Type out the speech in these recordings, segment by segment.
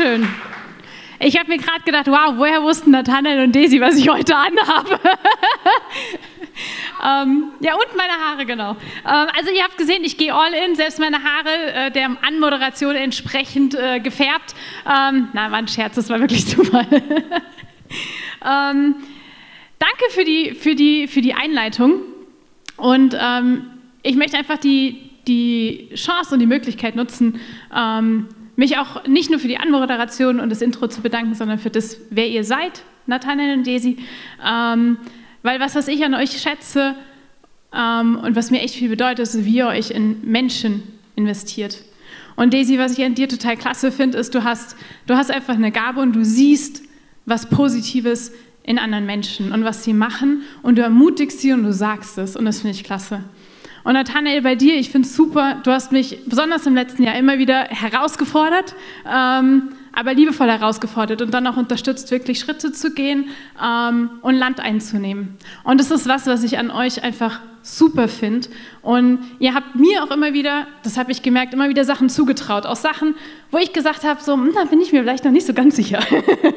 Dankeschön. Ich habe mir gerade gedacht, wow, woher wussten Nathanael und Daisy, was ich heute anhabe? ähm, ja, und meine Haare, genau. Ähm, also ihr habt gesehen, ich gehe all in, selbst meine Haare äh, der Anmoderation entsprechend äh, gefärbt. Ähm, na, war ein Scherz, das war wirklich Zufall. ähm, danke für die, für, die, für die Einleitung. Und ähm, ich möchte einfach die, die Chance und die Möglichkeit nutzen, ähm, mich auch nicht nur für die Anmoderation und das Intro zu bedanken, sondern für das, wer ihr seid, Nathanael und Desi. Ähm, weil was, was ich an euch schätze ähm, und was mir echt viel bedeutet, ist, wie ihr euch in Menschen investiert. Und Daisy, was ich an dir total klasse finde, ist, du hast, du hast einfach eine Gabe und du siehst was Positives in anderen Menschen und was sie machen und du ermutigst sie und du sagst es und das finde ich klasse. Und Nathanael, bei dir, ich finde es super, du hast mich besonders im letzten Jahr immer wieder herausgefordert, ähm, aber liebevoll herausgefordert und dann auch unterstützt, wirklich Schritte zu gehen ähm, und Land einzunehmen. Und das ist was, was ich an euch einfach super finde. Und ihr habt mir auch immer wieder, das habe ich gemerkt, immer wieder Sachen zugetraut. Auch Sachen, wo ich gesagt habe, so, hm, da bin ich mir vielleicht noch nicht so ganz sicher.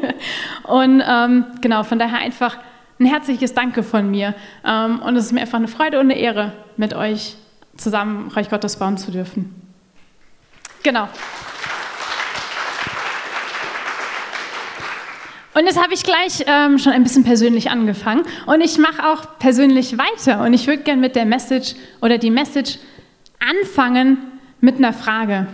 und ähm, genau, von daher einfach ein herzliches Danke von mir. Ähm, und es ist mir einfach eine Freude und eine Ehre, mit euch zusammen Reich Gottes bauen zu dürfen. Genau. Und jetzt habe ich gleich ähm, schon ein bisschen persönlich angefangen und ich mache auch persönlich weiter und ich würde gerne mit der Message oder die Message anfangen mit einer Frage.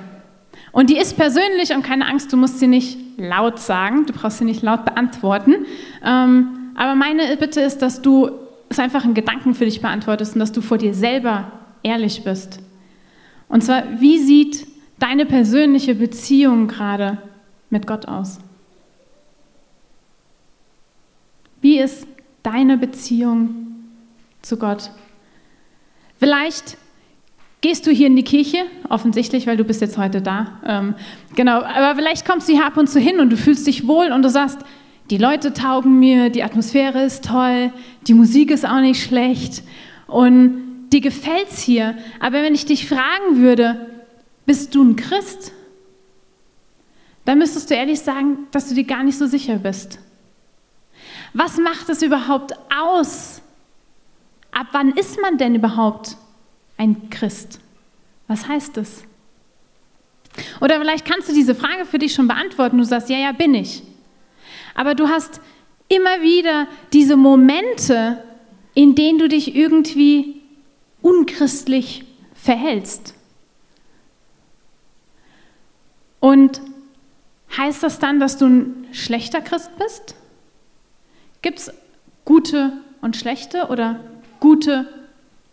Und die ist persönlich und keine Angst, du musst sie nicht laut sagen, du brauchst sie nicht laut beantworten. Ähm, aber meine Bitte ist, dass du es einfach in Gedanken für dich beantwortest und dass du vor dir selber ehrlich bist. Und zwar, wie sieht deine persönliche Beziehung gerade mit Gott aus? Wie ist deine Beziehung zu Gott? Vielleicht gehst du hier in die Kirche, offensichtlich, weil du bist jetzt heute da. Ähm, genau, aber vielleicht kommst du hier ab und zu hin und du fühlst dich wohl und du sagst, die Leute taugen mir, die Atmosphäre ist toll, die Musik ist auch nicht schlecht und dir gefällt's hier. Aber wenn ich dich fragen würde, bist du ein Christ? Dann müsstest du ehrlich sagen, dass du dir gar nicht so sicher bist. Was macht es überhaupt aus? Ab wann ist man denn überhaupt ein Christ? Was heißt es? Oder vielleicht kannst du diese Frage für dich schon beantworten. Du sagst, ja, ja, bin ich. Aber du hast immer wieder diese Momente, in denen du dich irgendwie unchristlich verhältst. Und heißt das dann, dass du ein schlechter Christ bist? Gibt es gute und schlechte oder gute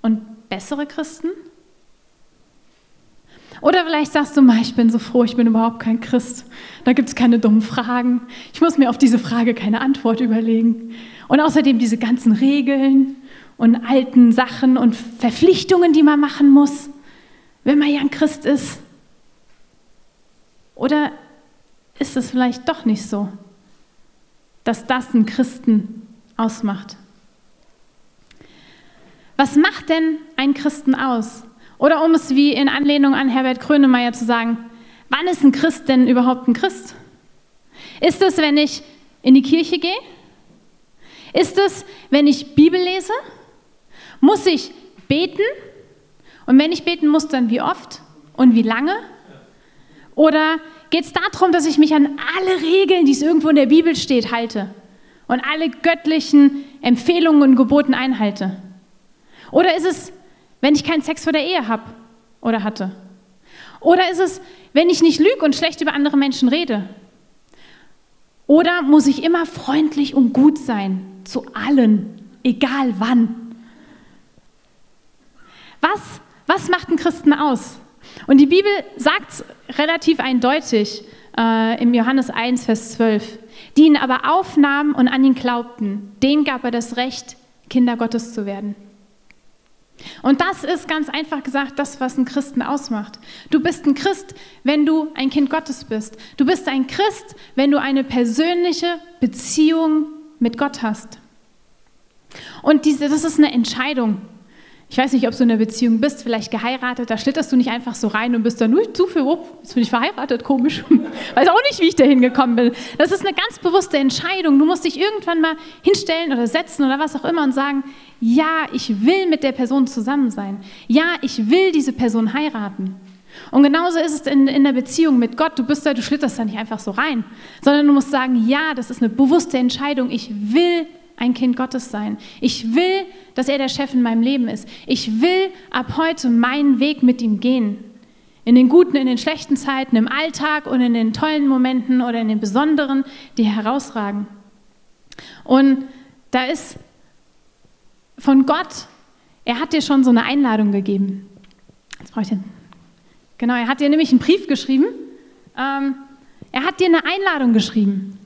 und bessere Christen? Oder vielleicht sagst du mal, ich bin so froh, ich bin überhaupt kein Christ. Da gibt es keine dummen Fragen. Ich muss mir auf diese Frage keine Antwort überlegen. Und außerdem diese ganzen Regeln und alten Sachen und Verpflichtungen, die man machen muss, wenn man ja ein Christ ist. Oder ist es vielleicht doch nicht so? dass das einen Christen ausmacht. Was macht denn ein Christen aus? Oder um es wie in Anlehnung an Herbert Grönemeyer zu sagen, wann ist ein Christ denn überhaupt ein Christ? Ist es, wenn ich in die Kirche gehe? Ist es, wenn ich Bibel lese? Muss ich beten? Und wenn ich beten muss, dann wie oft und wie lange? Oder geht es darum, dass ich mich an alle Regeln, die es irgendwo in der Bibel steht, halte und alle göttlichen Empfehlungen und Geboten einhalte? Oder ist es, wenn ich keinen Sex vor der Ehe habe oder hatte? Oder ist es, wenn ich nicht lüge und schlecht über andere Menschen rede? Oder muss ich immer freundlich und gut sein zu allen, egal wann? Was, was macht einen Christen aus? Und die Bibel sagt es relativ eindeutig äh, im Johannes 1, Vers 12. Die ihn aber aufnahmen und an ihn glaubten, denen gab er das Recht, Kinder Gottes zu werden. Und das ist ganz einfach gesagt das, was einen Christen ausmacht. Du bist ein Christ, wenn du ein Kind Gottes bist. Du bist ein Christ, wenn du eine persönliche Beziehung mit Gott hast. Und diese, das ist eine Entscheidung. Ich weiß nicht, ob du in einer Beziehung bist, vielleicht geheiratet, da schlitterst du nicht einfach so rein und bist dann, nur zu viel, oh, jetzt bin ich verheiratet, komisch. weiß auch nicht, wie ich da hingekommen bin. Das ist eine ganz bewusste Entscheidung. Du musst dich irgendwann mal hinstellen oder setzen oder was auch immer und sagen, ja, ich will mit der Person zusammen sein. Ja, ich will diese Person heiraten. Und genauso ist es in, in der Beziehung mit Gott. Du bist da, du schlitterst da nicht einfach so rein, sondern du musst sagen, ja, das ist eine bewusste Entscheidung. Ich will ein Kind Gottes sein. Ich will, dass er der Chef in meinem Leben ist. Ich will ab heute meinen Weg mit ihm gehen. In den guten, in den schlechten Zeiten, im Alltag und in den tollen Momenten oder in den besonderen, die herausragen. Und da ist von Gott, er hat dir schon so eine Einladung gegeben. Jetzt brauche ich den. Genau, er hat dir nämlich einen Brief geschrieben. Ähm, er hat dir eine Einladung geschrieben.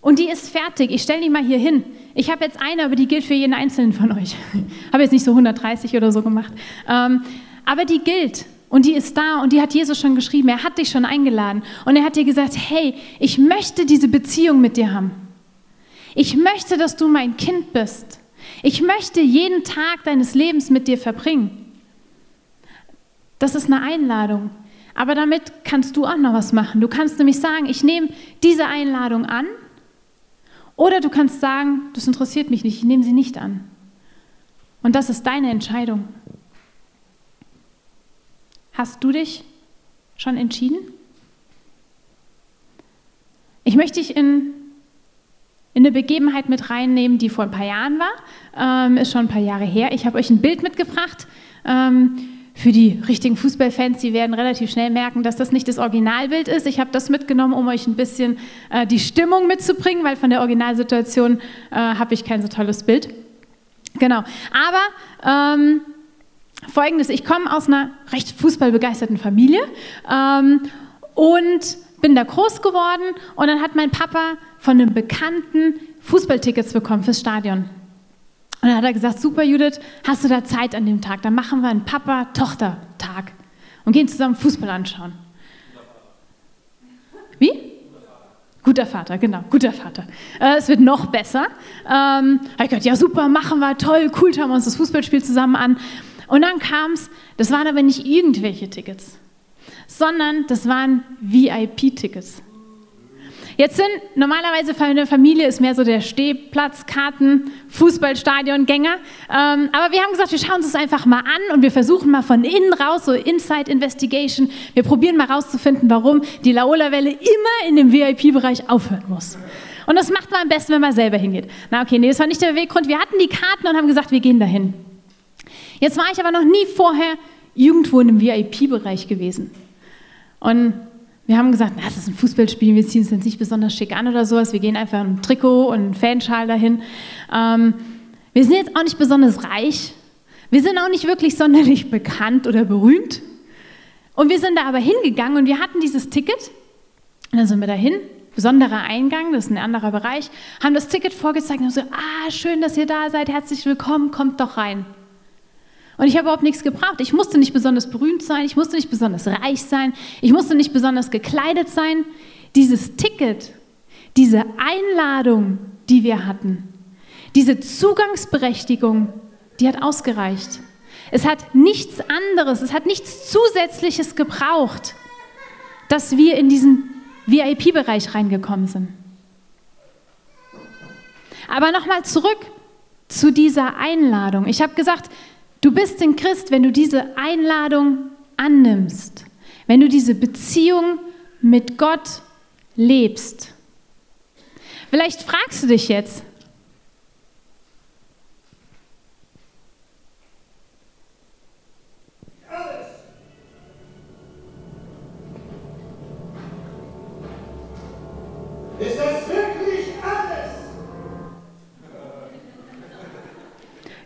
Und die ist fertig. Ich stelle die mal hier hin. Ich habe jetzt eine, aber die gilt für jeden Einzelnen von euch. Ich habe jetzt nicht so 130 oder so gemacht. Ähm, aber die gilt. Und die ist da und die hat Jesus schon geschrieben. Er hat dich schon eingeladen. Und er hat dir gesagt, hey, ich möchte diese Beziehung mit dir haben. Ich möchte, dass du mein Kind bist. Ich möchte jeden Tag deines Lebens mit dir verbringen. Das ist eine Einladung. Aber damit kannst du auch noch was machen. Du kannst nämlich sagen, ich nehme diese Einladung an oder du kannst sagen, das interessiert mich nicht, ich nehme sie nicht an. Und das ist deine Entscheidung. Hast du dich schon entschieden? Ich möchte dich in, in eine Begebenheit mit reinnehmen, die vor ein paar Jahren war. Ähm, ist schon ein paar Jahre her. Ich habe euch ein Bild mitgebracht. Ähm, für die richtigen Fußballfans, die werden relativ schnell merken, dass das nicht das Originalbild ist. Ich habe das mitgenommen, um euch ein bisschen äh, die Stimmung mitzubringen, weil von der Originalsituation äh, habe ich kein so tolles Bild. Genau. Aber ähm, folgendes: Ich komme aus einer recht fußballbegeisterten Familie ähm, und bin da groß geworden. Und dann hat mein Papa von einem Bekannten Fußballtickets bekommen fürs Stadion. Und dann hat er gesagt, super Judith, hast du da Zeit an dem Tag? Dann machen wir einen Papa-Tochter-Tag und gehen zusammen Fußball anschauen. Wie? Guter Vater, genau, guter Vater. Äh, es wird noch besser. Ähm, habe ich gedacht, ja super, machen wir, toll, cool, schauen wir uns das Fußballspiel zusammen an. Und dann kam es, das waren aber nicht irgendwelche Tickets, sondern das waren VIP-Tickets. Jetzt sind normalerweise für eine Familie ist mehr so der Stehplatz, Karten, Fußballstadion, Gänger. Ähm, aber wir haben gesagt, wir schauen uns das einfach mal an und wir versuchen mal von innen raus, so Inside Investigation. Wir probieren mal rauszufinden, warum die Laola-Welle immer in dem VIP-Bereich aufhören muss. Und das macht man am besten, wenn man selber hingeht. Na okay, nee, das war nicht der Weggrund. Wir hatten die Karten und haben gesagt, wir gehen dahin. Jetzt war ich aber noch nie vorher irgendwo in einem VIP-Bereich gewesen. Und wir haben gesagt, na, das ist ein Fußballspiel, wir ziehen es jetzt nicht besonders schick an oder sowas. Wir gehen einfach im Trikot und einen Fanschal dahin. Ähm, wir sind jetzt auch nicht besonders reich. Wir sind auch nicht wirklich sonderlich bekannt oder berühmt. Und wir sind da aber hingegangen und wir hatten dieses Ticket. Und dann sind wir dahin, besonderer Eingang, das ist ein anderer Bereich, haben das Ticket vorgezeigt und haben so, ah, schön, dass ihr da seid, herzlich willkommen, kommt doch rein. Und ich habe überhaupt nichts gebraucht. Ich musste nicht besonders berühmt sein, ich musste nicht besonders reich sein, ich musste nicht besonders gekleidet sein. Dieses Ticket, diese Einladung, die wir hatten, diese Zugangsberechtigung, die hat ausgereicht. Es hat nichts anderes, es hat nichts Zusätzliches gebraucht, dass wir in diesen VIP-Bereich reingekommen sind. Aber nochmal zurück zu dieser Einladung. Ich habe gesagt, Du bist ein Christ, wenn du diese Einladung annimmst, wenn du diese Beziehung mit Gott lebst. Vielleicht fragst du dich jetzt,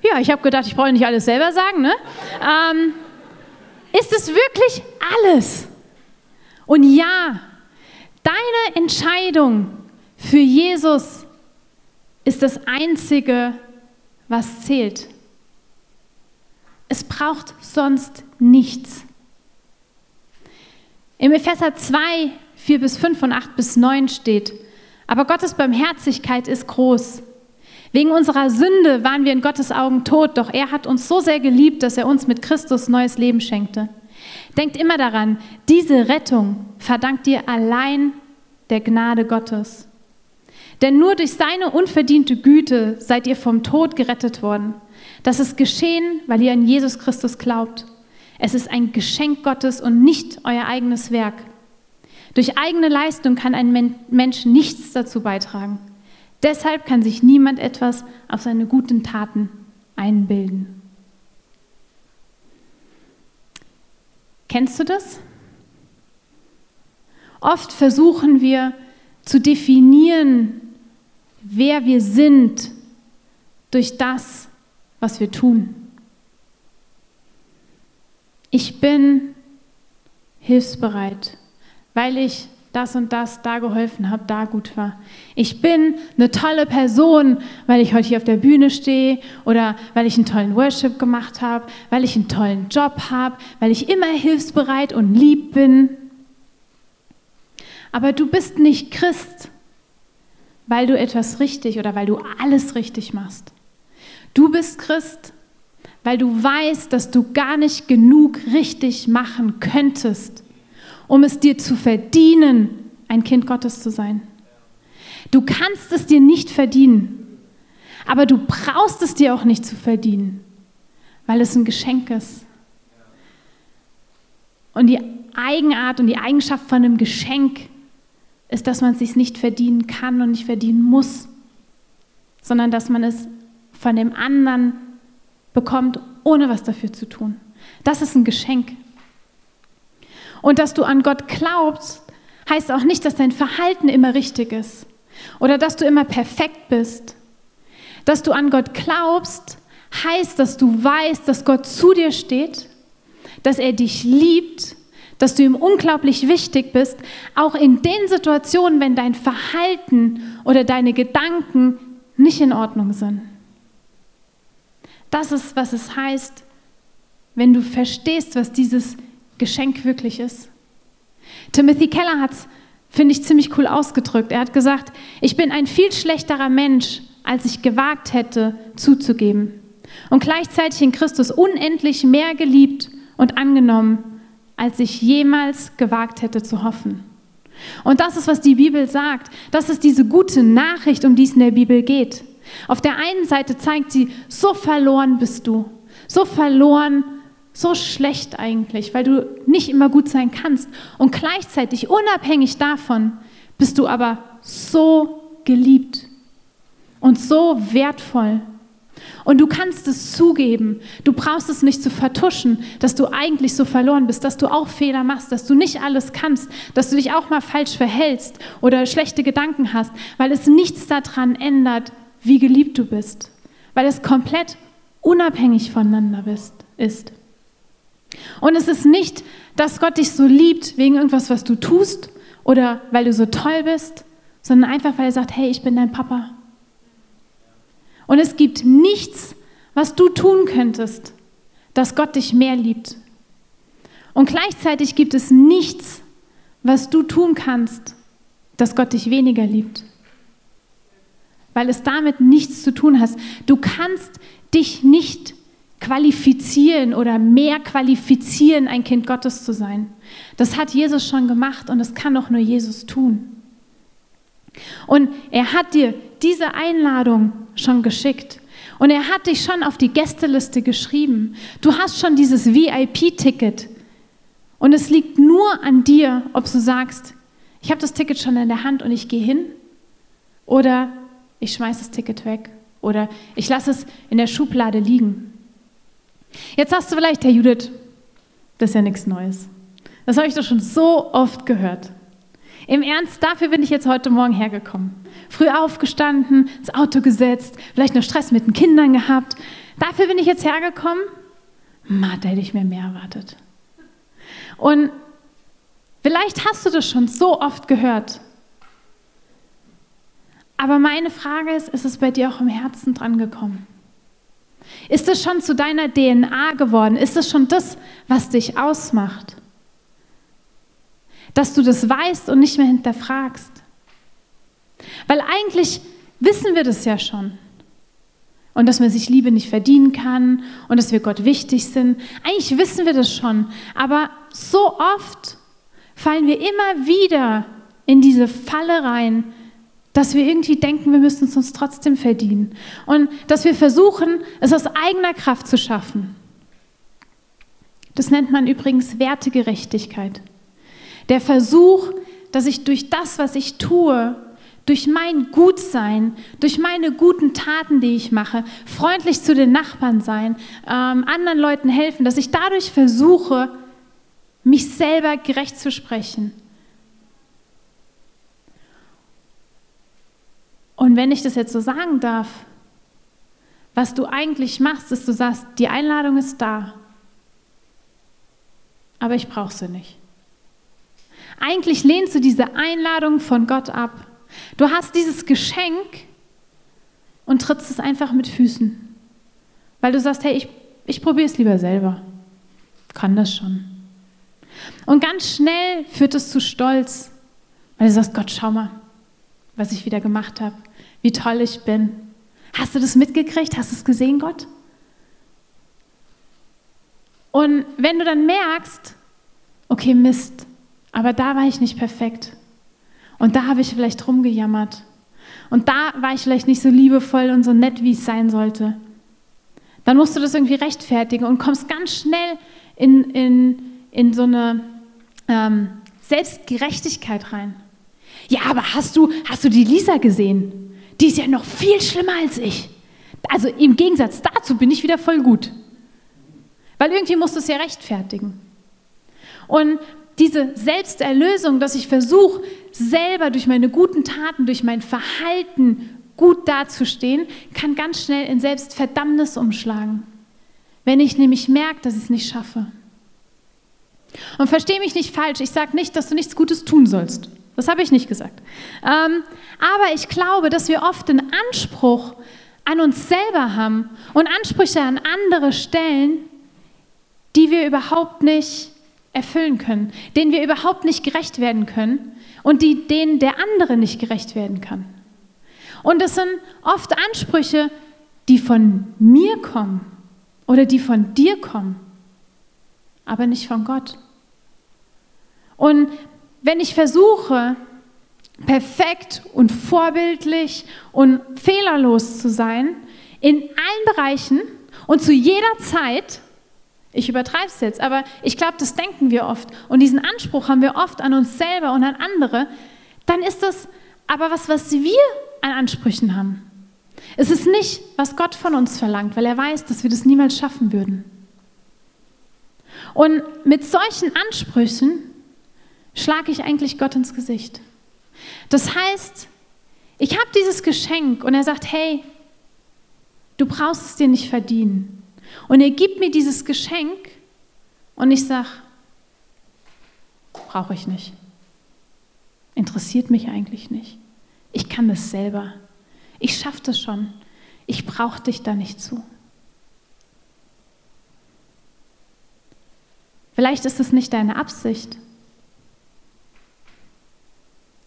Ja, ich habe gedacht, ich brauche nicht alles selber sagen. Ne? Ähm, ist es wirklich alles? Und ja, deine Entscheidung für Jesus ist das Einzige, was zählt. Es braucht sonst nichts. Im Epheser 2, 4 bis 5 und 8 bis 9 steht, aber Gottes Barmherzigkeit ist groß. Wegen unserer Sünde waren wir in Gottes Augen tot, doch er hat uns so sehr geliebt, dass er uns mit Christus neues Leben schenkte. Denkt immer daran, diese Rettung verdankt dir allein der Gnade Gottes. Denn nur durch seine unverdiente Güte seid ihr vom Tod gerettet worden. Das ist geschehen, weil ihr an Jesus Christus glaubt. Es ist ein Geschenk Gottes und nicht euer eigenes Werk. Durch eigene Leistung kann ein Mensch nichts dazu beitragen. Deshalb kann sich niemand etwas auf seine guten Taten einbilden. Kennst du das? Oft versuchen wir zu definieren, wer wir sind durch das, was wir tun. Ich bin hilfsbereit, weil ich das und das da geholfen habe, da gut war. Ich bin eine tolle Person, weil ich heute hier auf der Bühne stehe oder weil ich einen tollen Worship gemacht habe, weil ich einen tollen Job habe, weil ich immer hilfsbereit und lieb bin. Aber du bist nicht Christ, weil du etwas richtig oder weil du alles richtig machst. Du bist Christ, weil du weißt, dass du gar nicht genug richtig machen könntest um es dir zu verdienen, ein Kind Gottes zu sein. Du kannst es dir nicht verdienen, aber du brauchst es dir auch nicht zu verdienen, weil es ein Geschenk ist. Und die Eigenart und die Eigenschaft von einem Geschenk ist, dass man es sich nicht verdienen kann und nicht verdienen muss, sondern dass man es von dem anderen bekommt, ohne was dafür zu tun. Das ist ein Geschenk. Und dass du an Gott glaubst, heißt auch nicht, dass dein Verhalten immer richtig ist oder dass du immer perfekt bist. Dass du an Gott glaubst, heißt, dass du weißt, dass Gott zu dir steht, dass er dich liebt, dass du ihm unglaublich wichtig bist, auch in den Situationen, wenn dein Verhalten oder deine Gedanken nicht in Ordnung sind. Das ist, was es heißt, wenn du verstehst, was dieses Geschenk wirklich ist. Timothy Keller hat es, finde ich, ziemlich cool ausgedrückt. Er hat gesagt, ich bin ein viel schlechterer Mensch, als ich gewagt hätte zuzugeben. Und gleichzeitig in Christus unendlich mehr geliebt und angenommen, als ich jemals gewagt hätte zu hoffen. Und das ist, was die Bibel sagt. Das ist diese gute Nachricht, um die es in der Bibel geht. Auf der einen Seite zeigt sie, so verloren bist du, so verloren so schlecht eigentlich, weil du nicht immer gut sein kannst. Und gleichzeitig, unabhängig davon, bist du aber so geliebt und so wertvoll. Und du kannst es zugeben. Du brauchst es nicht zu vertuschen, dass du eigentlich so verloren bist, dass du auch Fehler machst, dass du nicht alles kannst, dass du dich auch mal falsch verhältst oder schlechte Gedanken hast, weil es nichts daran ändert, wie geliebt du bist, weil es komplett unabhängig voneinander ist. Und es ist nicht, dass Gott dich so liebt wegen irgendwas, was du tust oder weil du so toll bist, sondern einfach, weil er sagt, hey, ich bin dein Papa. Und es gibt nichts, was du tun könntest, dass Gott dich mehr liebt. Und gleichzeitig gibt es nichts, was du tun kannst, dass Gott dich weniger liebt. Weil es damit nichts zu tun hat. Du kannst dich nicht qualifizieren oder mehr qualifizieren, ein Kind Gottes zu sein. Das hat Jesus schon gemacht und das kann auch nur Jesus tun. Und er hat dir diese Einladung schon geschickt. Und er hat dich schon auf die Gästeliste geschrieben. Du hast schon dieses VIP-Ticket. Und es liegt nur an dir, ob du sagst, ich habe das Ticket schon in der Hand und ich gehe hin. Oder ich schmeiße das Ticket weg. Oder ich lasse es in der Schublade liegen. Jetzt hast du vielleicht, Herr Judith, das ist ja nichts Neues. Das habe ich doch schon so oft gehört. Im Ernst, dafür bin ich jetzt heute Morgen hergekommen. Früh aufgestanden, ins Auto gesetzt, vielleicht noch Stress mit den Kindern gehabt. Dafür bin ich jetzt hergekommen. Ma, da hätte ich mir mehr erwartet. Und vielleicht hast du das schon so oft gehört. Aber meine Frage ist, ist es bei dir auch im Herzen dran gekommen? Ist es schon zu deiner DNA geworden? Ist es schon das, was dich ausmacht? Dass du das weißt und nicht mehr hinterfragst. Weil eigentlich wissen wir das ja schon. und dass man sich Liebe nicht verdienen kann und dass wir Gott wichtig sind. Eigentlich wissen wir das schon, aber so oft fallen wir immer wieder in diese Falle rein, dass wir irgendwie denken, wir müssen es uns trotzdem verdienen und dass wir versuchen, es aus eigener Kraft zu schaffen. Das nennt man übrigens Wertegerechtigkeit. Der Versuch, dass ich durch das, was ich tue, durch mein Gutsein, durch meine guten Taten, die ich mache, freundlich zu den Nachbarn sein, ähm, anderen Leuten helfen, dass ich dadurch versuche, mich selber gerecht zu sprechen. Und wenn ich das jetzt so sagen darf, was du eigentlich machst, ist, du sagst, die Einladung ist da, aber ich brauche sie nicht. Eigentlich lehnst du diese Einladung von Gott ab. Du hast dieses Geschenk und trittst es einfach mit Füßen, weil du sagst, hey, ich, ich probiere es lieber selber. Kann das schon. Und ganz schnell führt es zu Stolz, weil du sagst, Gott, schau mal, was ich wieder gemacht habe, wie toll ich bin. Hast du das mitgekriegt? Hast du es gesehen, Gott? Und wenn du dann merkst, okay, Mist, aber da war ich nicht perfekt. Und da habe ich vielleicht rumgejammert. Und da war ich vielleicht nicht so liebevoll und so nett, wie es sein sollte. Dann musst du das irgendwie rechtfertigen und kommst ganz schnell in, in, in so eine ähm, Selbstgerechtigkeit rein. Ja, aber hast du, hast du die Lisa gesehen? Die ist ja noch viel schlimmer als ich. Also im Gegensatz dazu bin ich wieder voll gut. Weil irgendwie musst du es ja rechtfertigen. Und diese Selbsterlösung, dass ich versuche, selber durch meine guten Taten, durch mein Verhalten gut dazustehen, kann ganz schnell in Selbstverdammnis umschlagen. Wenn ich nämlich merke, dass ich es nicht schaffe. Und verstehe mich nicht falsch, ich sage nicht, dass du nichts Gutes tun sollst. Das habe ich nicht gesagt. Ähm, aber ich glaube, dass wir oft einen Anspruch an uns selber haben und Ansprüche an andere stellen, die wir überhaupt nicht erfüllen können, denen wir überhaupt nicht gerecht werden können und die, denen der andere nicht gerecht werden kann. Und das sind oft Ansprüche, die von mir kommen oder die von dir kommen, aber nicht von Gott. Und wenn ich versuche, perfekt und vorbildlich und fehlerlos zu sein, in allen Bereichen und zu jeder Zeit, ich übertreibe es jetzt, aber ich glaube, das denken wir oft. Und diesen Anspruch haben wir oft an uns selber und an andere. Dann ist das aber was, was wir an Ansprüchen haben. Es ist nicht, was Gott von uns verlangt, weil er weiß, dass wir das niemals schaffen würden. Und mit solchen Ansprüchen schlage ich eigentlich Gott ins Gesicht. Das heißt, ich habe dieses Geschenk und er sagt, hey, du brauchst es dir nicht verdienen. Und er gibt mir dieses Geschenk und ich sage, brauche ich nicht. Interessiert mich eigentlich nicht. Ich kann das selber. Ich schaffe das schon. Ich brauche dich da nicht zu. Vielleicht ist es nicht deine Absicht,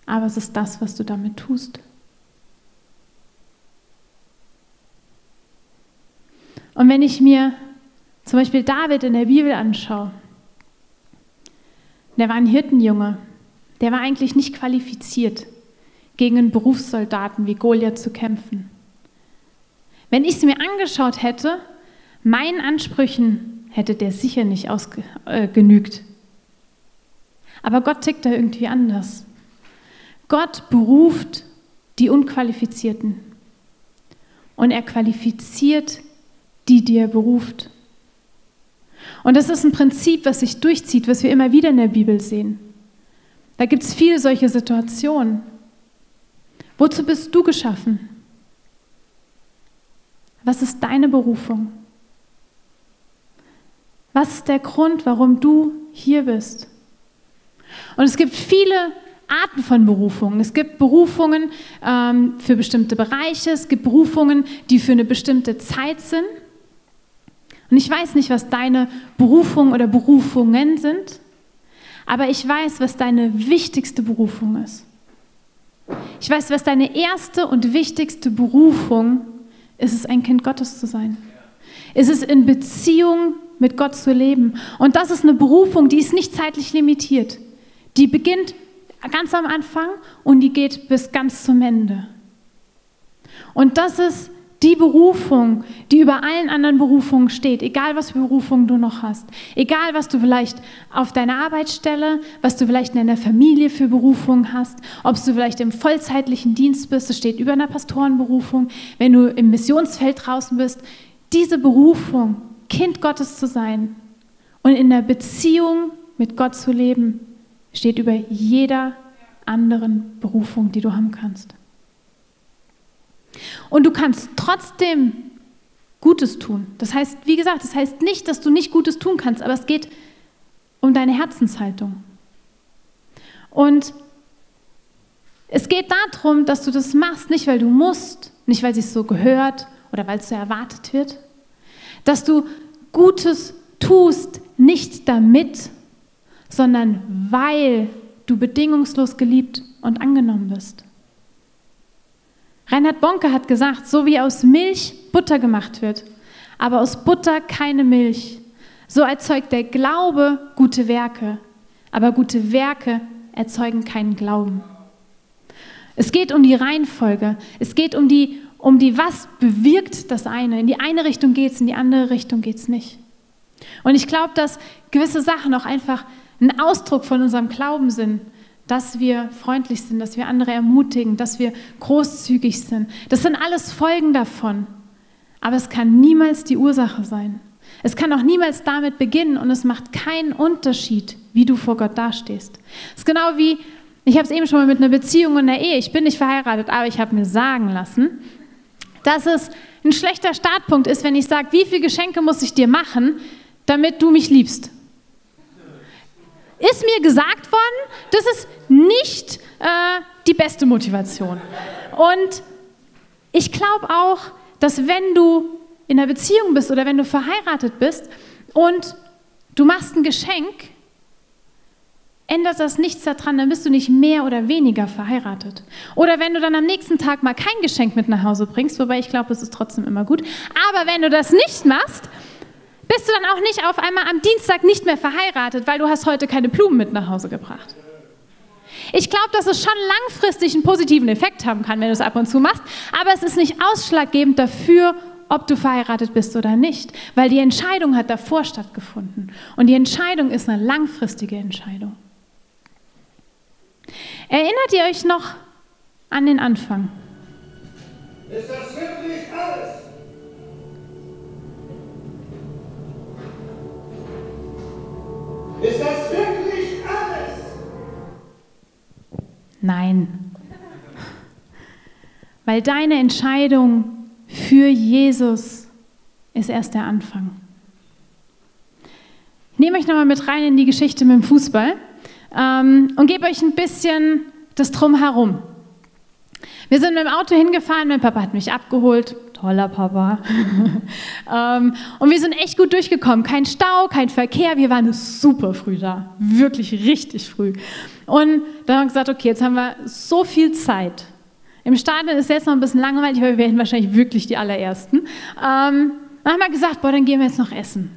aber es ist das, was du damit tust. Und wenn ich mir zum Beispiel David in der Bibel anschaue, der war ein Hirtenjunge, der war eigentlich nicht qualifiziert, gegen einen Berufssoldaten wie Goliath zu kämpfen. Wenn ich es mir angeschaut hätte, meinen Ansprüchen hätte der sicher nicht ausgenügt. Äh, Aber Gott tickt da irgendwie anders. Gott beruft die Unqualifizierten und er qualifiziert die dir beruft. Und das ist ein Prinzip, was sich durchzieht, was wir immer wieder in der Bibel sehen. Da gibt es viele solche Situationen. Wozu bist du geschaffen? Was ist deine Berufung? Was ist der Grund, warum du hier bist? Und es gibt viele Arten von Berufungen. Es gibt Berufungen ähm, für bestimmte Bereiche, es gibt Berufungen, die für eine bestimmte Zeit sind. Und ich weiß nicht, was deine Berufung oder Berufungen sind, aber ich weiß, was deine wichtigste Berufung ist. Ich weiß, was deine erste und wichtigste Berufung ist es, ein Kind Gottes zu sein. Ist es in Beziehung mit Gott zu leben. Und das ist eine Berufung, die ist nicht zeitlich limitiert. Die beginnt ganz am Anfang und die geht bis ganz zum Ende. Und das ist die Berufung, die über allen anderen Berufungen steht, egal was für Berufungen du noch hast, egal was du vielleicht auf deiner Arbeitsstelle, was du vielleicht in deiner Familie für Berufungen hast, ob du vielleicht im vollzeitlichen Dienst bist, das steht über einer Pastorenberufung, wenn du im Missionsfeld draußen bist, diese Berufung, Kind Gottes zu sein und in der Beziehung mit Gott zu leben, steht über jeder anderen Berufung, die du haben kannst. Und du kannst trotzdem Gutes tun. Das heißt, wie gesagt, das heißt nicht, dass du nicht Gutes tun kannst, aber es geht um deine Herzenshaltung. Und es geht darum, dass du das machst, nicht weil du musst, nicht weil es so gehört oder weil es so erwartet wird, dass du Gutes tust, nicht damit, sondern weil du bedingungslos geliebt und angenommen bist. Reinhard Bonke hat gesagt, so wie aus Milch Butter gemacht wird, aber aus Butter keine Milch, so erzeugt der Glaube gute Werke, aber gute Werke erzeugen keinen Glauben. Es geht um die Reihenfolge, es geht um die, um die, was bewirkt das eine. In die eine Richtung geht es, in die andere Richtung geht es nicht. Und ich glaube, dass gewisse Sachen auch einfach ein Ausdruck von unserem Glauben sind dass wir freundlich sind, dass wir andere ermutigen, dass wir großzügig sind. Das sind alles Folgen davon. Aber es kann niemals die Ursache sein. Es kann auch niemals damit beginnen und es macht keinen Unterschied, wie du vor Gott dastehst. Es ist genau wie, ich habe es eben schon mal mit einer Beziehung und einer Ehe, ich bin nicht verheiratet, aber ich habe mir sagen lassen, dass es ein schlechter Startpunkt ist, wenn ich sage, wie viele Geschenke muss ich dir machen, damit du mich liebst. Ist mir gesagt worden, das ist nicht äh, die beste Motivation. Und ich glaube auch, dass wenn du in einer Beziehung bist oder wenn du verheiratet bist und du machst ein Geschenk, ändert das nichts daran, dann bist du nicht mehr oder weniger verheiratet. Oder wenn du dann am nächsten Tag mal kein Geschenk mit nach Hause bringst, wobei ich glaube, es ist trotzdem immer gut, aber wenn du das nicht machst, bist du dann auch nicht auf einmal am Dienstag nicht mehr verheiratet, weil du hast heute keine Blumen mit nach Hause gebracht. Ich glaube, dass es schon langfristig einen positiven Effekt haben kann, wenn du es ab und zu machst, aber es ist nicht ausschlaggebend dafür, ob du verheiratet bist oder nicht, weil die Entscheidung hat davor stattgefunden und die Entscheidung ist eine langfristige Entscheidung. Erinnert ihr euch noch an den Anfang? Ist das wirklich Nein. Weil deine Entscheidung für Jesus ist erst der Anfang. Ich nehme euch nochmal mit rein in die Geschichte mit dem Fußball ähm, und gebe euch ein bisschen das Drumherum. Wir sind mit dem Auto hingefahren, mein Papa hat mich abgeholt, toller Papa. ähm, und wir sind echt gut durchgekommen. Kein Stau, kein Verkehr. Wir waren super früh da. Wirklich richtig früh. Und dann haben wir gesagt, okay, jetzt haben wir so viel Zeit. Im Stadion ist jetzt noch ein bisschen langweilig, weil wir werden wahrscheinlich wirklich die allerersten. Ähm, dann haben wir gesagt, boah, dann gehen wir jetzt noch essen.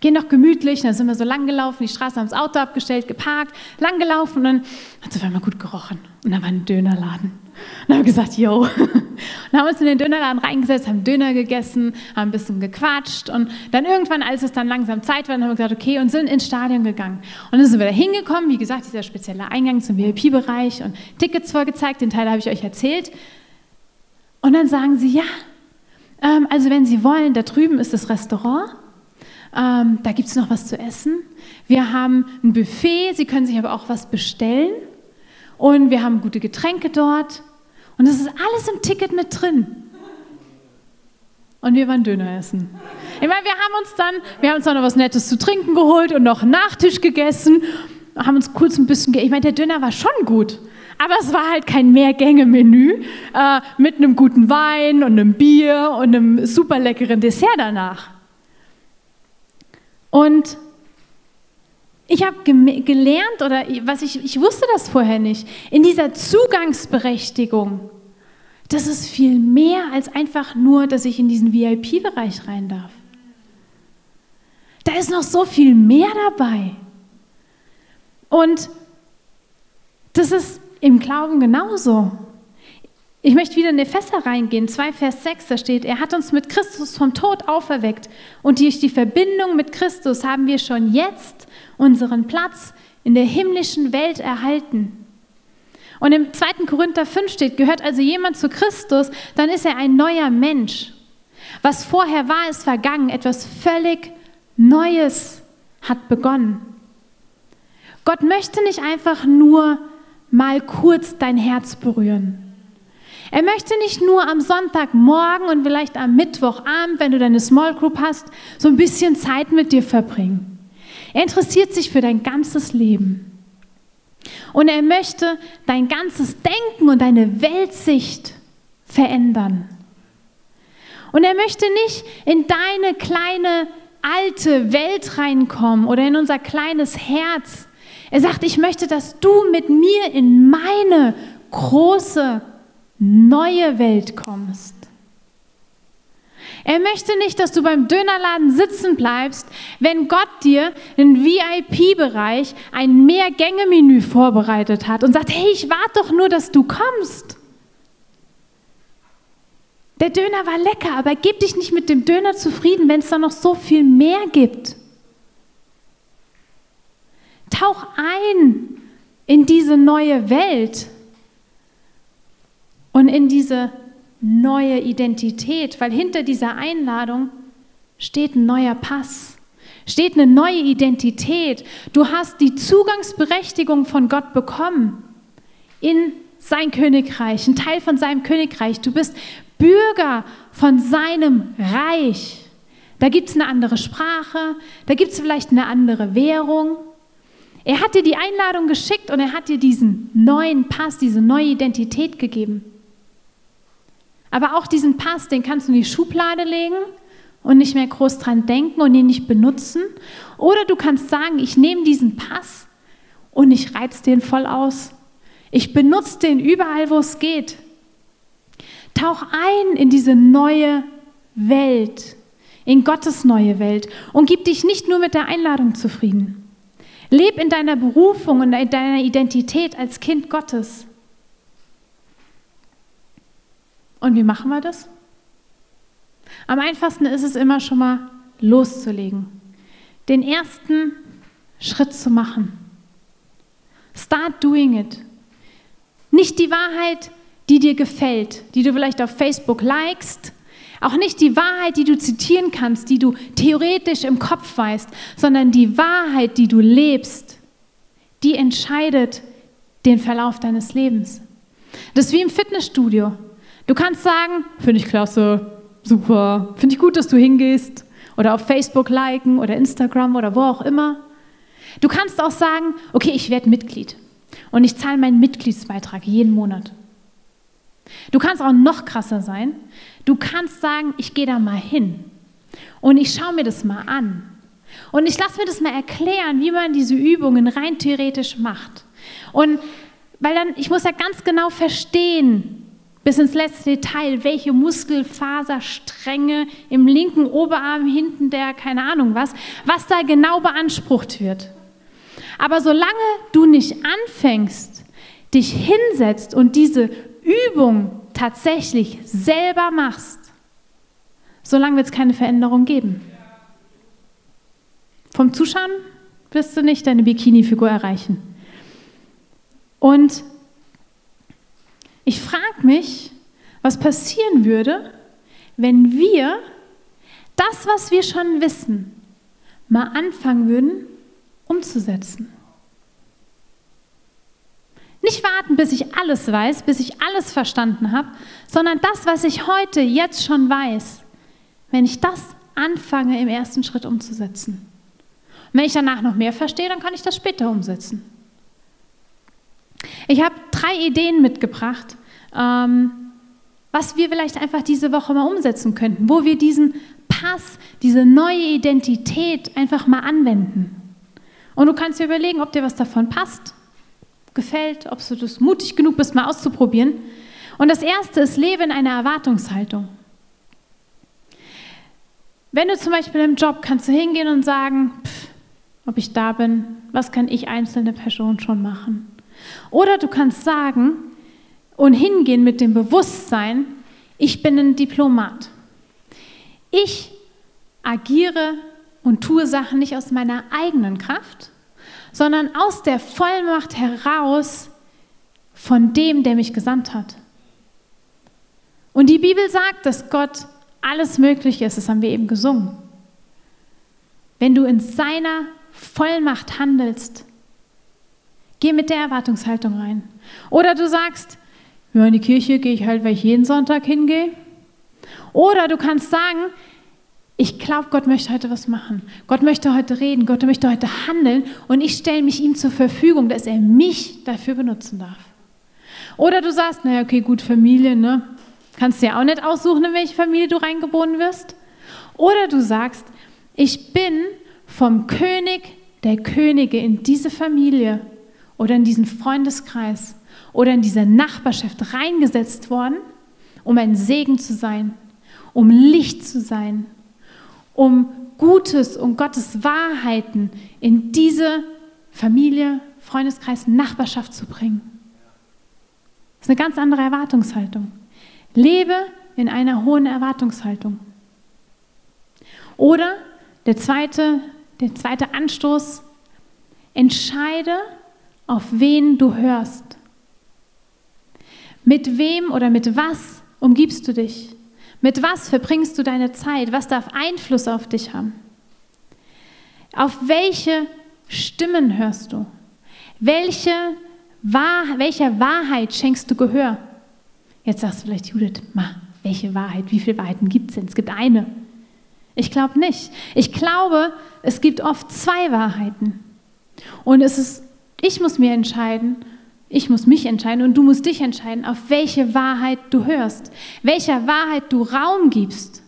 Gehen doch gemütlich, dann sind wir so lang gelaufen, die Straße haben das Auto abgestellt, geparkt, lang gelaufen und dann hat es auf einmal gut gerochen. Und da war ein Dönerladen. Und dann haben wir gesagt, yo. Und haben uns in den Dönerladen reingesetzt, haben Döner gegessen, haben ein bisschen gequatscht und dann irgendwann, als es dann langsam Zeit war, haben wir gesagt, okay, und sind ins Stadion gegangen. Und dann sind wir da hingekommen, wie gesagt, dieser spezielle Eingang zum VIP-Bereich und Tickets vorgezeigt, den Teil habe ich euch erzählt. Und dann sagen sie, ja, ähm, also wenn Sie wollen, da drüben ist das Restaurant, ähm, da gibt es noch was zu essen. Wir haben ein Buffet, Sie können sich aber auch was bestellen. Und wir haben gute Getränke dort. Und das ist alles im Ticket mit drin. Und wir waren Döner essen. Ich meine, wir haben uns dann, wir haben uns dann noch was Nettes zu trinken geholt und noch einen Nachtisch gegessen, haben uns kurz ein bisschen, ich meine, der Döner war schon gut, aber es war halt kein Mehrgänge-Menü äh, mit einem guten Wein und einem Bier und einem super leckeren Dessert danach. Und ich habe gelernt oder was ich, ich wusste das vorher nicht, in dieser Zugangsberechtigung, das ist viel mehr als einfach nur, dass ich in diesen VIP-Bereich rein darf. Da ist noch so viel mehr dabei. Und das ist im Glauben genauso. Ich möchte wieder in Epheser reingehen, 2 Vers 6, da steht, er hat uns mit Christus vom Tod auferweckt und durch die Verbindung mit Christus haben wir schon jetzt unseren Platz in der himmlischen Welt erhalten. Und im 2. Korinther 5 steht, gehört also jemand zu Christus, dann ist er ein neuer Mensch. Was vorher war, ist vergangen, etwas völlig Neues hat begonnen. Gott möchte nicht einfach nur mal kurz dein Herz berühren. Er möchte nicht nur am Sonntagmorgen und vielleicht am Mittwochabend, wenn du deine Small Group hast, so ein bisschen Zeit mit dir verbringen. Er interessiert sich für dein ganzes Leben. Und er möchte dein ganzes Denken und deine Weltsicht verändern. Und er möchte nicht in deine kleine alte Welt reinkommen oder in unser kleines Herz. Er sagt, ich möchte, dass du mit mir in meine große neue Welt kommst. Er möchte nicht, dass du beim Dönerladen sitzen bleibst, wenn Gott dir einen VIP-Bereich, ein Mehrgänge-Menü vorbereitet hat und sagt, hey, ich warte doch nur, dass du kommst. Der Döner war lecker, aber gib dich nicht mit dem Döner zufrieden, wenn es da noch so viel mehr gibt. Tauch ein in diese neue Welt und in diese neue Identität, weil hinter dieser Einladung steht ein neuer Pass, steht eine neue Identität. Du hast die Zugangsberechtigung von Gott bekommen in sein Königreich, ein Teil von seinem Königreich. Du bist Bürger von seinem Reich. Da gibt es eine andere Sprache, da gibt es vielleicht eine andere Währung. Er hat dir die Einladung geschickt und er hat dir diesen neuen Pass, diese neue Identität gegeben. Aber auch diesen Pass, den kannst du in die Schublade legen und nicht mehr groß dran denken und ihn nicht benutzen. Oder du kannst sagen, ich nehme diesen Pass und ich reiz den voll aus. Ich benutze den überall, wo es geht. Tauch ein in diese neue Welt, in Gottes neue Welt und gib dich nicht nur mit der Einladung zufrieden. Leb in deiner Berufung und in deiner Identität als Kind Gottes. Und wie machen wir das? Am einfachsten ist es immer schon mal loszulegen, den ersten Schritt zu machen. Start doing it. Nicht die Wahrheit, die dir gefällt, die du vielleicht auf Facebook likest, auch nicht die Wahrheit, die du zitieren kannst, die du theoretisch im Kopf weißt, sondern die Wahrheit, die du lebst, die entscheidet den Verlauf deines Lebens. Das ist wie im Fitnessstudio. Du kannst sagen, finde ich klasse, super, finde ich gut, dass du hingehst oder auf Facebook liken oder Instagram oder wo auch immer. Du kannst auch sagen, okay, ich werde Mitglied und ich zahle meinen Mitgliedsbeitrag jeden Monat. Du kannst auch noch krasser sein. Du kannst sagen, ich gehe da mal hin und ich schaue mir das mal an. Und ich lasse mir das mal erklären, wie man diese Übungen rein theoretisch macht. Und weil dann, ich muss ja ganz genau verstehen, bis ins letzte Detail, welche Muskelfaserstränge im linken Oberarm, hinten der, keine Ahnung was, was da genau beansprucht wird. Aber solange du nicht anfängst, dich hinsetzt und diese Übung tatsächlich selber machst, solange wird es keine Veränderung geben. Vom Zuschauen wirst du nicht deine Bikini-Figur erreichen. Und ich frage mich, was passieren würde, wenn wir das, was wir schon wissen, mal anfangen würden umzusetzen. Nicht warten, bis ich alles weiß, bis ich alles verstanden habe, sondern das, was ich heute jetzt schon weiß, wenn ich das anfange, im ersten Schritt umzusetzen. Und wenn ich danach noch mehr verstehe, dann kann ich das später umsetzen. Ich habe drei Ideen mitgebracht, ähm, was wir vielleicht einfach diese Woche mal umsetzen könnten, wo wir diesen Pass, diese neue Identität einfach mal anwenden. Und du kannst dir überlegen, ob dir was davon passt, gefällt, ob du das mutig genug bist, mal auszuprobieren. Und das erste ist, lebe in einer Erwartungshaltung. Wenn du zum Beispiel im Job kannst du hingehen und sagen, pff, ob ich da bin, was kann ich einzelne Person schon machen? Oder du kannst sagen und hingehen mit dem Bewusstsein, ich bin ein Diplomat. Ich agiere und tue Sachen nicht aus meiner eigenen Kraft, sondern aus der Vollmacht heraus von dem, der mich gesandt hat. Und die Bibel sagt, dass Gott alles möglich ist, das haben wir eben gesungen. Wenn du in seiner Vollmacht handelst, geh mit der Erwartungshaltung rein. Oder du sagst, ja, in die Kirche gehe ich halt, weil ich jeden Sonntag hingehe. Oder du kannst sagen, ich glaube, Gott möchte heute was machen. Gott möchte heute reden. Gott möchte heute handeln. Und ich stelle mich ihm zur Verfügung, dass er mich dafür benutzen darf. Oder du sagst, naja, okay, gut, Familie, ne? Kannst du ja auch nicht aussuchen, in welche Familie du reingeboren wirst. Oder du sagst, ich bin vom König der Könige in diese Familie oder in diesen Freundeskreis oder in diese Nachbarschaft reingesetzt worden, um ein Segen zu sein, um Licht zu sein, um Gutes und Gottes Wahrheiten in diese Familie, Freundeskreis, Nachbarschaft zu bringen. Das ist eine ganz andere Erwartungshaltung. Lebe in einer hohen Erwartungshaltung. Oder der zweite, der zweite Anstoß, entscheide, auf wen du hörst. Mit wem oder mit was umgibst du dich? Mit was verbringst du deine Zeit? Was darf Einfluss auf dich haben? Auf welche Stimmen hörst du? Welche Wahr, welcher Wahrheit schenkst du Gehör? Jetzt sagst du vielleicht, Judith, ma, welche Wahrheit? Wie viele Wahrheiten gibt es denn? Es gibt eine. Ich glaube nicht. Ich glaube, es gibt oft zwei Wahrheiten. Und es ist, ich muss mir entscheiden, ich muss mich entscheiden und du musst dich entscheiden, auf welche Wahrheit du hörst, welcher Wahrheit du Raum gibst.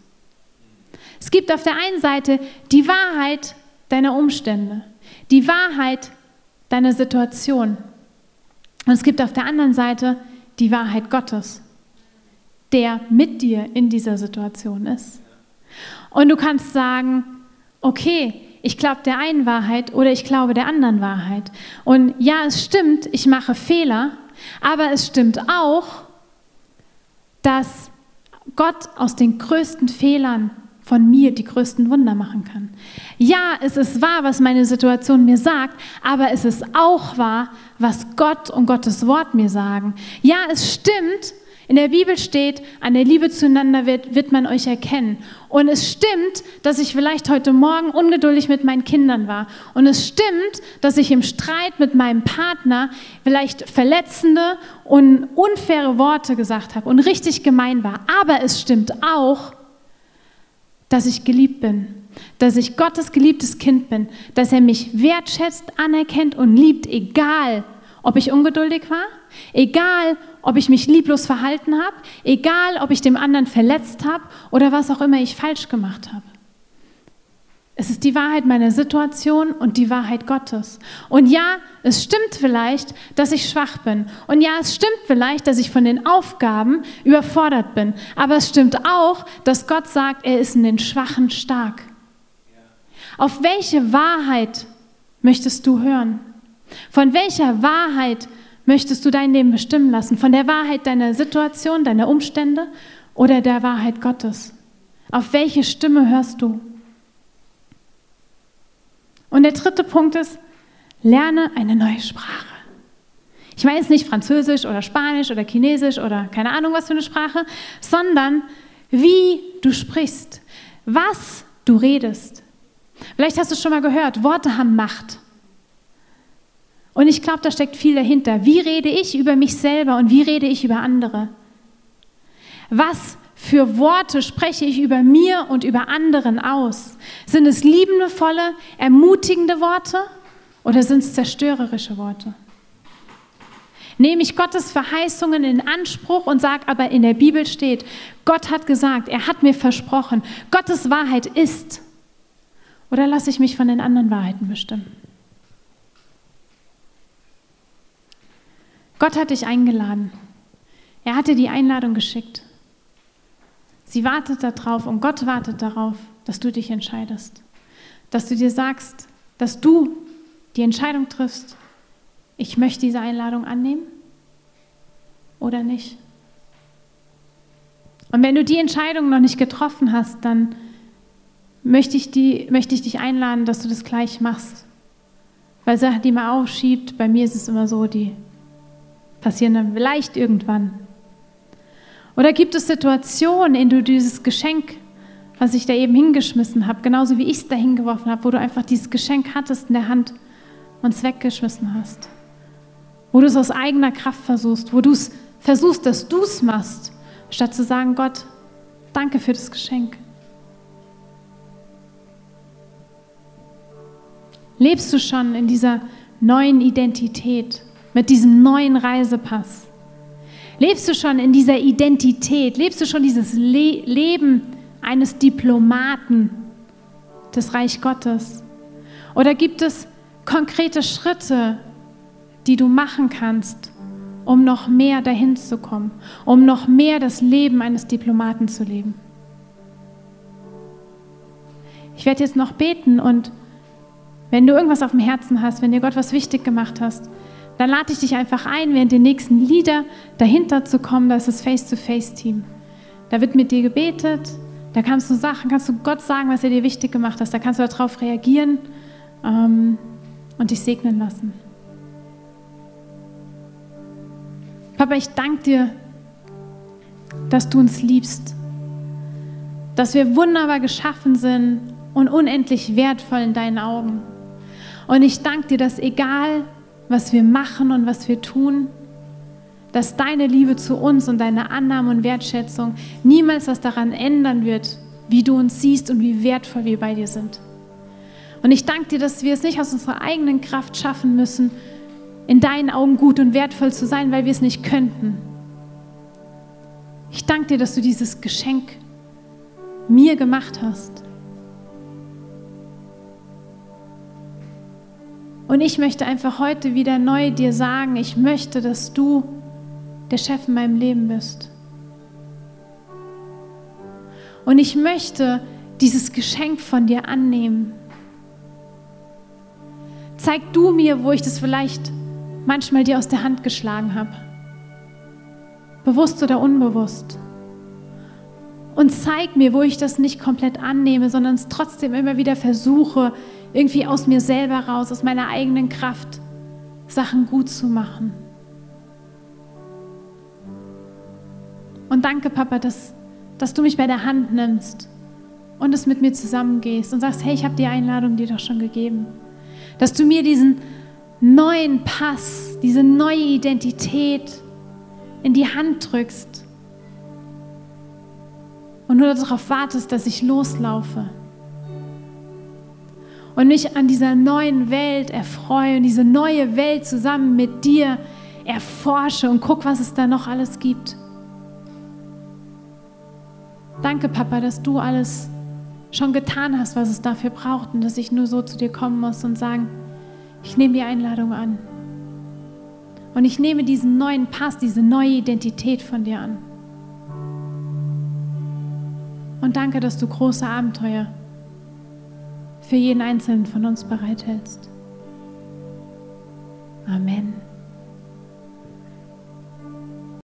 Es gibt auf der einen Seite die Wahrheit deiner Umstände, die Wahrheit deiner Situation. Und es gibt auf der anderen Seite die Wahrheit Gottes, der mit dir in dieser Situation ist. Und du kannst sagen, okay, ich glaube der einen Wahrheit oder ich glaube der anderen Wahrheit. Und ja, es stimmt, ich mache Fehler, aber es stimmt auch, dass Gott aus den größten Fehlern von mir die größten Wunder machen kann. Ja, es ist wahr, was meine Situation mir sagt, aber es ist auch wahr, was Gott und Gottes Wort mir sagen. Ja, es stimmt, in der Bibel steht, an der Liebe zueinander wird, wird man euch erkennen. Und es stimmt, dass ich vielleicht heute Morgen ungeduldig mit meinen Kindern war. Und es stimmt, dass ich im Streit mit meinem Partner vielleicht verletzende und unfaire Worte gesagt habe und richtig gemein war. Aber es stimmt auch, dass ich geliebt bin, dass ich Gottes geliebtes Kind bin, dass er mich wertschätzt, anerkennt und liebt, egal ob ich ungeduldig war, egal ob ich mich lieblos verhalten habe, egal ob ich dem anderen verletzt habe oder was auch immer ich falsch gemacht habe. Es ist die Wahrheit meiner Situation und die Wahrheit Gottes. Und ja, es stimmt vielleicht, dass ich schwach bin. Und ja, es stimmt vielleicht, dass ich von den Aufgaben überfordert bin. Aber es stimmt auch, dass Gott sagt, er ist in den Schwachen stark. Auf welche Wahrheit möchtest du hören? Von welcher Wahrheit möchtest du dein Leben bestimmen lassen? Von der Wahrheit deiner Situation, deiner Umstände oder der Wahrheit Gottes? Auf welche Stimme hörst du? Und der dritte Punkt ist, lerne eine neue Sprache. Ich meine jetzt nicht Französisch oder Spanisch oder Chinesisch oder keine Ahnung was für eine Sprache, sondern wie du sprichst, was du redest. Vielleicht hast du schon mal gehört, Worte haben Macht. Und ich glaube, da steckt viel dahinter. Wie rede ich über mich selber und wie rede ich über andere? Was für Worte spreche ich über mir und über anderen aus? Sind es liebendevolle, ermutigende Worte oder sind es zerstörerische Worte? Nehme ich Gottes Verheißungen in Anspruch und sage aber in der Bibel steht, Gott hat gesagt, er hat mir versprochen, Gottes Wahrheit ist. Oder lasse ich mich von den anderen Wahrheiten bestimmen? Gott hat dich eingeladen, Er hat dir die Einladung geschickt. Sie wartet darauf und Gott wartet darauf, dass du dich entscheidest. Dass du dir sagst, dass du die Entscheidung triffst, ich möchte diese Einladung annehmen oder nicht. Und wenn du die Entscheidung noch nicht getroffen hast, dann möchte ich, die, möchte ich dich einladen, dass du das gleich machst. Weil Sachen, die man aufschiebt, bei mir ist es immer so, die passieren dann vielleicht irgendwann. Oder gibt es Situationen, in denen du dieses Geschenk, was ich da eben hingeschmissen habe, genauso wie ich es da hingeworfen habe, wo du einfach dieses Geschenk hattest in der Hand und es weggeschmissen hast? Wo du es aus eigener Kraft versuchst, wo du es versuchst, dass du es machst, statt zu sagen, Gott, danke für das Geschenk. Lebst du schon in dieser neuen Identität, mit diesem neuen Reisepass? Lebst du schon in dieser Identität? Lebst du schon dieses Le Leben eines Diplomaten des Reich Gottes? Oder gibt es konkrete Schritte, die du machen kannst, um noch mehr dahin zu kommen, um noch mehr das Leben eines Diplomaten zu leben? Ich werde jetzt noch beten und wenn du irgendwas auf dem Herzen hast, wenn dir Gott was wichtig gemacht hast, dann lade ich dich einfach ein, während den nächsten Lieder dahinter zu kommen. Da ist das Face-to-Face-Team. Da wird mit dir gebetet. Da kannst du Sachen, kannst du Gott sagen, was er dir wichtig gemacht hat. Da kannst du darauf reagieren ähm, und dich segnen lassen. Papa, ich danke dir, dass du uns liebst, dass wir wunderbar geschaffen sind und unendlich wertvoll in deinen Augen. Und ich danke dir, dass egal, was wir machen und was wir tun, dass deine Liebe zu uns und deine Annahme und Wertschätzung niemals was daran ändern wird, wie du uns siehst und wie wertvoll wir bei dir sind. Und ich danke dir, dass wir es nicht aus unserer eigenen Kraft schaffen müssen, in deinen Augen gut und wertvoll zu sein, weil wir es nicht könnten. Ich danke dir, dass du dieses Geschenk mir gemacht hast. Und ich möchte einfach heute wieder neu dir sagen, ich möchte, dass du der Chef in meinem Leben bist. Und ich möchte dieses Geschenk von dir annehmen. Zeig du mir, wo ich das vielleicht manchmal dir aus der Hand geschlagen habe. Bewusst oder unbewusst. Und zeig mir, wo ich das nicht komplett annehme, sondern es trotzdem immer wieder versuche, irgendwie aus mir selber raus, aus meiner eigenen Kraft, Sachen gut zu machen. Und danke, Papa, dass, dass du mich bei der Hand nimmst und es mit mir zusammengehst und sagst, hey, ich habe die Einladung dir doch schon gegeben. Dass du mir diesen neuen Pass, diese neue Identität in die Hand drückst und nur darauf wartest, dass ich loslaufe und mich an dieser neuen Welt erfreue und diese neue Welt zusammen mit dir erforsche und guck, was es da noch alles gibt. Danke, Papa, dass du alles schon getan hast, was es dafür braucht und dass ich nur so zu dir kommen muss und sagen, ich nehme die Einladung an. Und ich nehme diesen neuen Pass, diese neue Identität von dir an. Und danke, dass du große Abenteuer für jeden einzelnen von uns bereithältst. Amen.